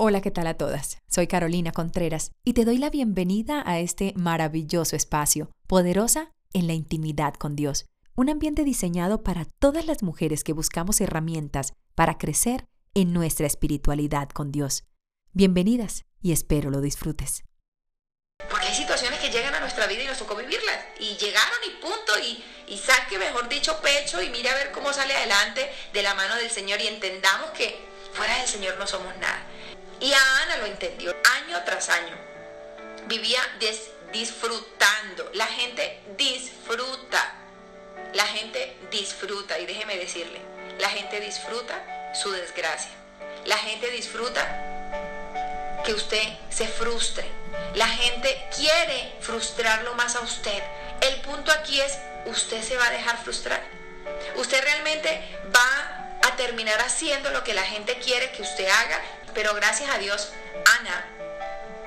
Hola, ¿qué tal a todas? Soy Carolina Contreras y te doy la bienvenida a este maravilloso espacio, poderosa en la intimidad con Dios, un ambiente diseñado para todas las mujeres que buscamos herramientas para crecer en nuestra espiritualidad con Dios. Bienvenidas y espero lo disfrutes. Porque hay situaciones que llegan a nuestra vida y nos tocó vivirlas. Y llegaron y punto. Y, y saque, mejor dicho, pecho y mire a ver cómo sale adelante de la mano del Señor y entendamos que fuera del Señor no somos nada. Y a Ana lo entendió año tras año. Vivía disfrutando. La gente disfruta. La gente disfruta. Y déjeme decirle, la gente disfruta su desgracia. La gente disfruta que usted se frustre. La gente quiere frustrarlo más a usted. El punto aquí es, usted se va a dejar frustrar. Usted realmente va a terminar haciendo lo que la gente quiere que usted haga pero gracias a Dios, Ana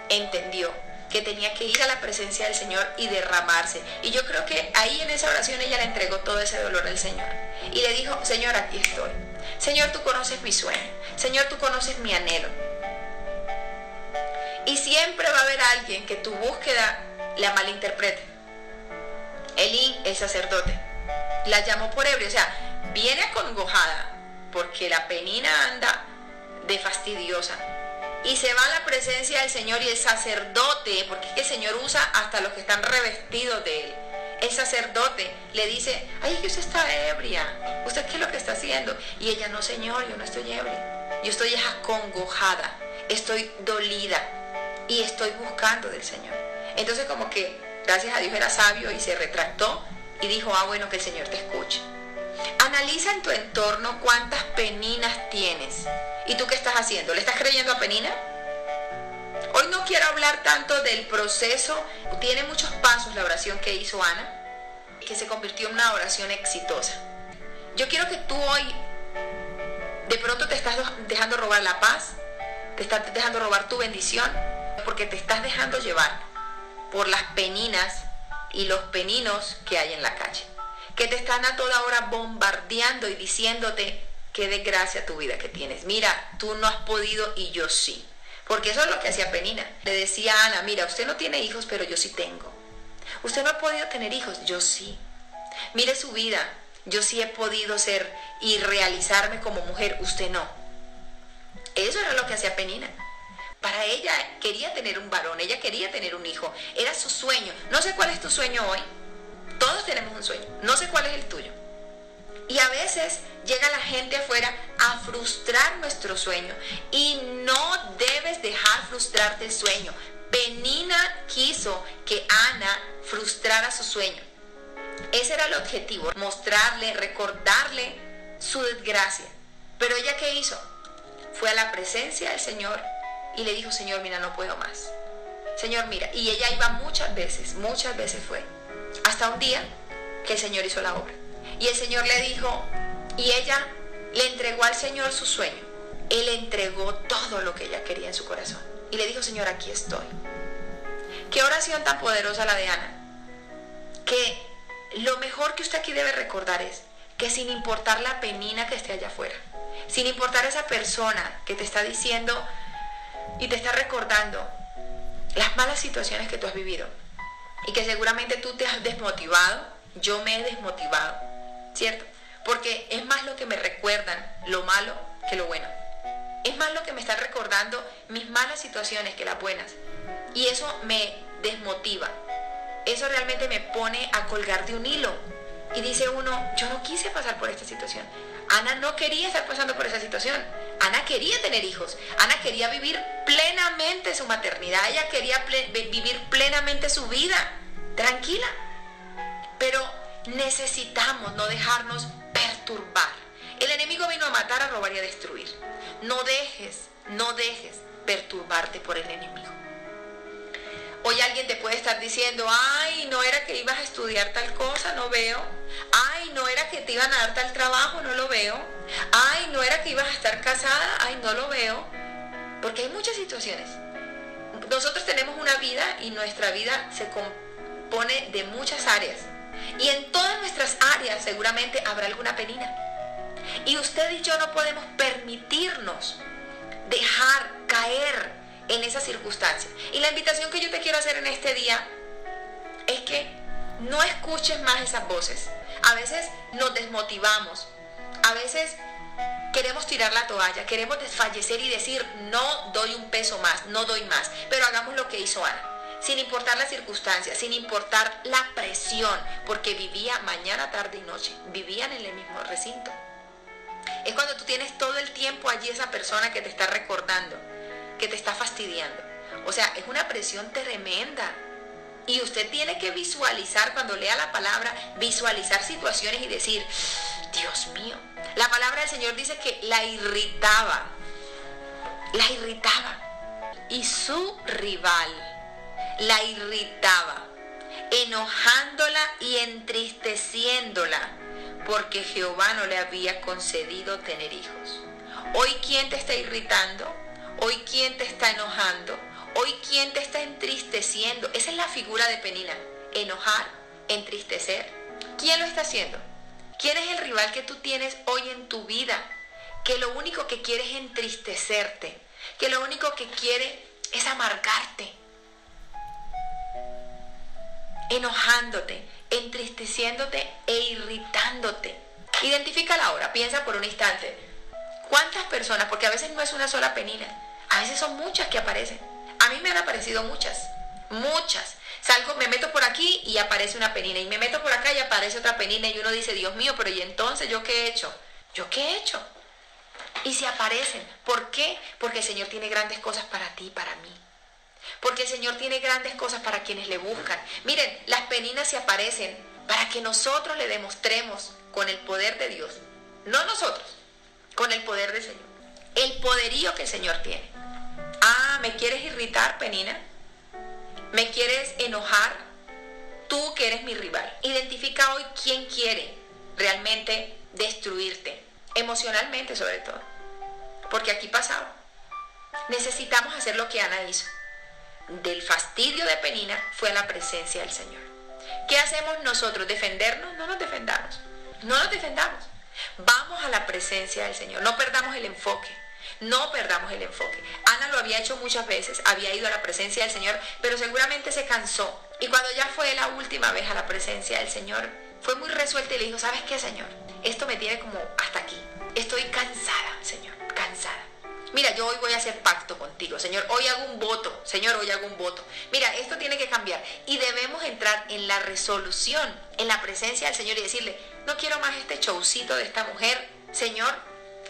entendió que tenía que ir a la presencia del Señor y derramarse. Y yo creo que ahí en esa oración ella le entregó todo ese dolor al Señor. Y le dijo, Señor, aquí estoy. Señor, tú conoces mi sueño. Señor, tú conoces mi anhelo. Y siempre va a haber alguien que tu búsqueda la malinterprete. Elí, el sacerdote, la llamó por ebrio. O sea, viene acongojada porque la penina anda de fastidiosa. Y se va a la presencia del Señor y el sacerdote, porque es que el Señor usa hasta los que están revestidos de él. El sacerdote le dice, ay, que usted está ebria. ¿Usted qué es lo que está haciendo? Y ella, no, Señor, yo no estoy ebria. Yo estoy acongojada, estoy dolida y estoy buscando del Señor. Entonces como que, gracias a Dios era sabio y se retractó y dijo, ah, bueno, que el Señor te escuche. Analiza en tu entorno cuántas peninas tienes. ¿Y tú qué estás haciendo? ¿Le estás creyendo a penina? Hoy no quiero hablar tanto del proceso. Tiene muchos pasos la oración que hizo Ana, que se convirtió en una oración exitosa. Yo quiero que tú hoy de pronto te estás dejando robar la paz, te estás dejando robar tu bendición, porque te estás dejando llevar por las peninas y los peninos que hay en la calle que te están a toda hora bombardeando y diciéndote qué desgracia tu vida que tienes. Mira, tú no has podido y yo sí. Porque eso es lo que hacía Penina. Le decía a Ana, mira, usted no tiene hijos, pero yo sí tengo. Usted no ha podido tener hijos, yo sí. Mire su vida, yo sí he podido ser y realizarme como mujer, usted no. Eso era lo que hacía Penina. Para ella quería tener un varón, ella quería tener un hijo, era su sueño. No sé cuál es tu sueño hoy, todos tenemos un sueño. No sé cuál es el tuyo. Y a veces llega la gente afuera a frustrar nuestro sueño. Y no debes dejar frustrarte el sueño. Penina quiso que Ana frustrara su sueño. Ese era el objetivo, mostrarle, recordarle su desgracia. Pero ella qué hizo? Fue a la presencia del Señor y le dijo, Señor, mira, no puedo más. Señor, mira. Y ella iba muchas veces, muchas veces fue. Hasta un día que el Señor hizo la obra. Y el Señor le dijo, y ella le entregó al Señor su sueño. Él entregó todo lo que ella quería en su corazón. Y le dijo, Señor, aquí estoy. Qué oración tan poderosa la de Ana. Que lo mejor que usted aquí debe recordar es que sin importar la penina que esté allá afuera, sin importar esa persona que te está diciendo y te está recordando las malas situaciones que tú has vivido, y que seguramente tú te has desmotivado, yo me he desmotivado, ¿cierto? Porque es más lo que me recuerdan lo malo que lo bueno. Es más lo que me están recordando mis malas situaciones que las buenas. Y eso me desmotiva. Eso realmente me pone a colgar de un hilo. Y dice uno, yo no quise pasar por esta situación. Ana no quería estar pasando por esa situación. Ana quería tener hijos. Ana quería vivir plenamente su maternidad. Ella quería vivir plenamente su vida. Tranquila. Necesitamos no dejarnos perturbar. El enemigo vino a matar, a robar y a destruir. No dejes, no dejes perturbarte por el enemigo. Hoy alguien te puede estar diciendo, ay, no era que ibas a estudiar tal cosa, no veo. Ay, no era que te iban a dar tal trabajo, no lo veo. Ay, no era que ibas a estar casada, ay, no lo veo. Porque hay muchas situaciones. Nosotros tenemos una vida y nuestra vida se compone de muchas áreas. Y en todas nuestras áreas seguramente habrá alguna penina. Y usted y yo no podemos permitirnos dejar caer esa circunstancia. Y la invitación que yo te quiero hacer en este día es que no escuches más esas voces. A veces nos desmotivamos. A veces queremos tirar la toalla, queremos desfallecer y decir, no doy un peso más, no doy más. Pero hagamos lo que hizo Ana sin importar las circunstancias, sin importar la presión, porque vivía mañana, tarde y noche, vivían en el mismo recinto. Es cuando tú tienes todo el tiempo allí esa persona que te está recordando, que te está fastidiando. O sea, es una presión tremenda. Y usted tiene que visualizar cuando lea la palabra, visualizar situaciones y decir, Dios mío, la palabra del Señor dice que la irritaba, la irritaba. Y su rival, la irritaba, enojándola y entristeciéndola, porque Jehová no le había concedido tener hijos. Hoy quién te está irritando, hoy quién te está enojando, hoy quién te está entristeciendo. Esa es la figura de Penina, enojar, entristecer. ¿Quién lo está haciendo? ¿Quién es el rival que tú tienes hoy en tu vida? Que lo único que quiere es entristecerte, que lo único que quiere es amargarte, enojándote, entristeciéndote e irritándote. Identifica la hora, piensa por un instante. ¿Cuántas personas? Porque a veces no es una sola penina, a veces son muchas que aparecen. A mí me han aparecido muchas, muchas. Salgo, me meto por aquí y aparece una penina. Y me meto por acá y aparece otra penina. Y uno dice, Dios mío, pero ¿y entonces yo qué he hecho? ¿Yo qué he hecho? Y se aparecen. ¿Por qué? Porque el Señor tiene grandes cosas para ti y para mí. Porque el Señor tiene grandes cosas para quienes le buscan. Miren, las peninas se aparecen para que nosotros le demostremos con el poder de Dios. No nosotros, con el poder del Señor. El poderío que el Señor tiene. Ah, ¿me quieres irritar, penina? ¿Me quieres enojar? Tú que eres mi rival. Identifica hoy quién quiere realmente destruirte. Emocionalmente sobre todo. Porque aquí pasaba. Necesitamos hacer lo que Ana hizo del fastidio de Penina fue a la presencia del Señor. ¿Qué hacemos nosotros? ¿Defendernos? No nos defendamos. No nos defendamos. Vamos a la presencia del Señor. No perdamos el enfoque. No perdamos el enfoque. Ana lo había hecho muchas veces, había ido a la presencia del Señor, pero seguramente se cansó. Y cuando ya fue la última vez a la presencia del Señor, fue muy resuelta y le dijo, ¿sabes qué, Señor? Esto me tiene como hasta aquí. Estoy cansada, Señor, mira, yo hoy voy a hacer pacto contigo, Señor, hoy hago un voto, Señor, hoy hago un voto. Mira, esto tiene que cambiar y debemos entrar en la resolución, en la presencia del Señor y decirle, no quiero más este showcito de esta mujer, Señor,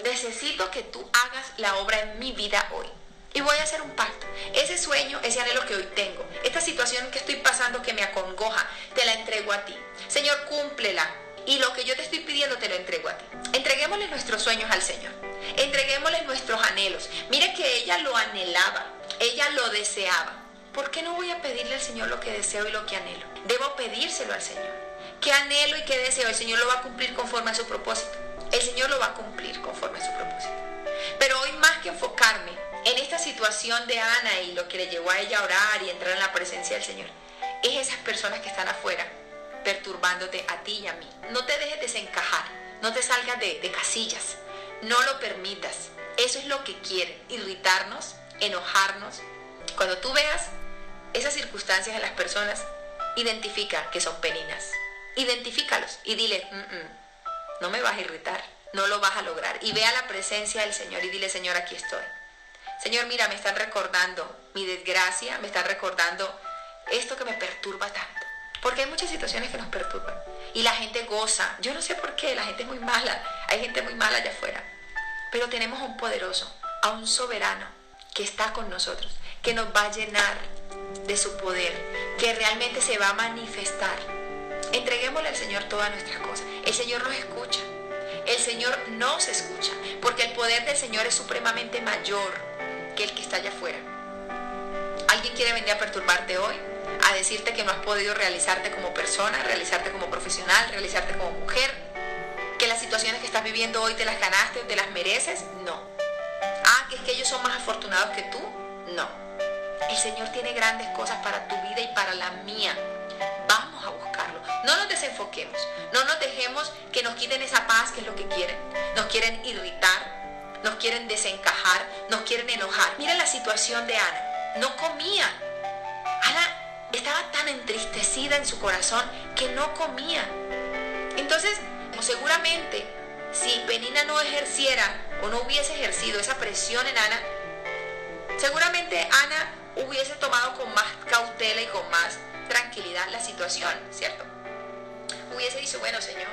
necesito que tú hagas la obra en mi vida hoy. Y voy a hacer un pacto. Ese sueño, ese anhelo que hoy tengo, esta situación que estoy pasando que me acongoja, te la entrego a ti. Señor, cúmplela. Y lo que yo te estoy pidiendo te lo entrego a ti. Entreguémosle nuestros sueños al Señor. Entreguémosle nuestros anhelos. Mire que ella lo anhelaba, ella lo deseaba. ¿Por qué no voy a pedirle al Señor lo que deseo y lo que anhelo? Debo pedírselo al Señor. ¿Qué anhelo y qué deseo? El Señor lo va a cumplir conforme a su propósito. El Señor lo va a cumplir conforme a su propósito. Pero hoy más que enfocarme en esta situación de Ana y lo que le llevó a ella a orar y entrar en la presencia del Señor, es esas personas que están afuera perturbándote a ti y a mí. No te dejes desencajar, no te salgas de, de casillas, no lo permitas. Eso es lo que quieren, irritarnos, enojarnos. Cuando tú veas esas circunstancias en las personas, identifica que son peninas. Identifícalos y dile, no me vas a irritar, no lo vas a lograr. Y ve a la presencia del Señor y dile, Señor, aquí estoy. Señor, mira, me están recordando mi desgracia, me están recordando esto que me perturba tanto. Porque hay muchas situaciones que nos perturban. Y la gente goza. Yo no sé por qué, la gente es muy mala. Hay gente muy mala allá afuera. Pero tenemos a un poderoso, a un soberano que está con nosotros, que nos va a llenar de su poder, que realmente se va a manifestar. Entreguémosle al Señor todas nuestras cosas. El Señor nos escucha. El Señor nos escucha. Porque el poder del Señor es supremamente mayor que el que está allá afuera. ¿Alguien quiere venir a perturbarte hoy? A decirte que no has podido realizarte como persona, realizarte como profesional, realizarte como mujer, que las situaciones que estás viviendo hoy te las ganaste te las mereces, no. Ah, que es que ellos son más afortunados que tú, no. El Señor tiene grandes cosas para tu vida y para la mía. Vamos a buscarlo. No nos desenfoquemos. No nos dejemos que nos quiten esa paz que es lo que quieren. Nos quieren irritar, nos quieren desencajar, nos quieren enojar. Mira la situación de Ana. no comía. Estaba tan entristecida en su corazón que no comía. Entonces, seguramente, si Penina no ejerciera o no hubiese ejercido esa presión en Ana, seguramente Ana hubiese tomado con más cautela y con más tranquilidad la situación, ¿cierto? Hubiese dicho, bueno, Señor,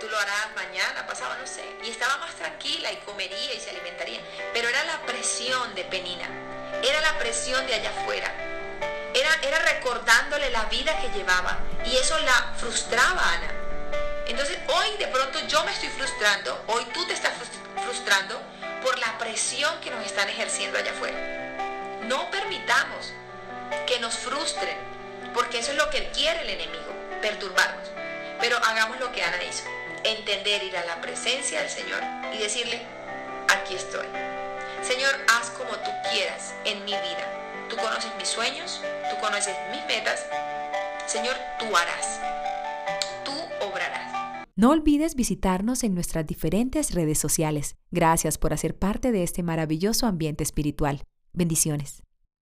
tú lo harás mañana, pasado, no sé. Y estaba más tranquila y comería y se alimentaría. Pero era la presión de Penina, era la presión de allá afuera. Era, era recordándole la vida que llevaba y eso la frustraba a Ana. Entonces hoy de pronto yo me estoy frustrando, hoy tú te estás frustrando por la presión que nos están ejerciendo allá afuera. No permitamos que nos frustren, porque eso es lo que quiere el enemigo, perturbarnos. Pero hagamos lo que Ana hizo, entender ir a la presencia del Señor y decirle, aquí estoy. Señor, haz como tú quieras en mi vida. Tú conoces mis sueños, tú conoces mis metas. Señor, tú harás. Tú obrarás. No olvides visitarnos en nuestras diferentes redes sociales. Gracias por hacer parte de este maravilloso ambiente espiritual. Bendiciones.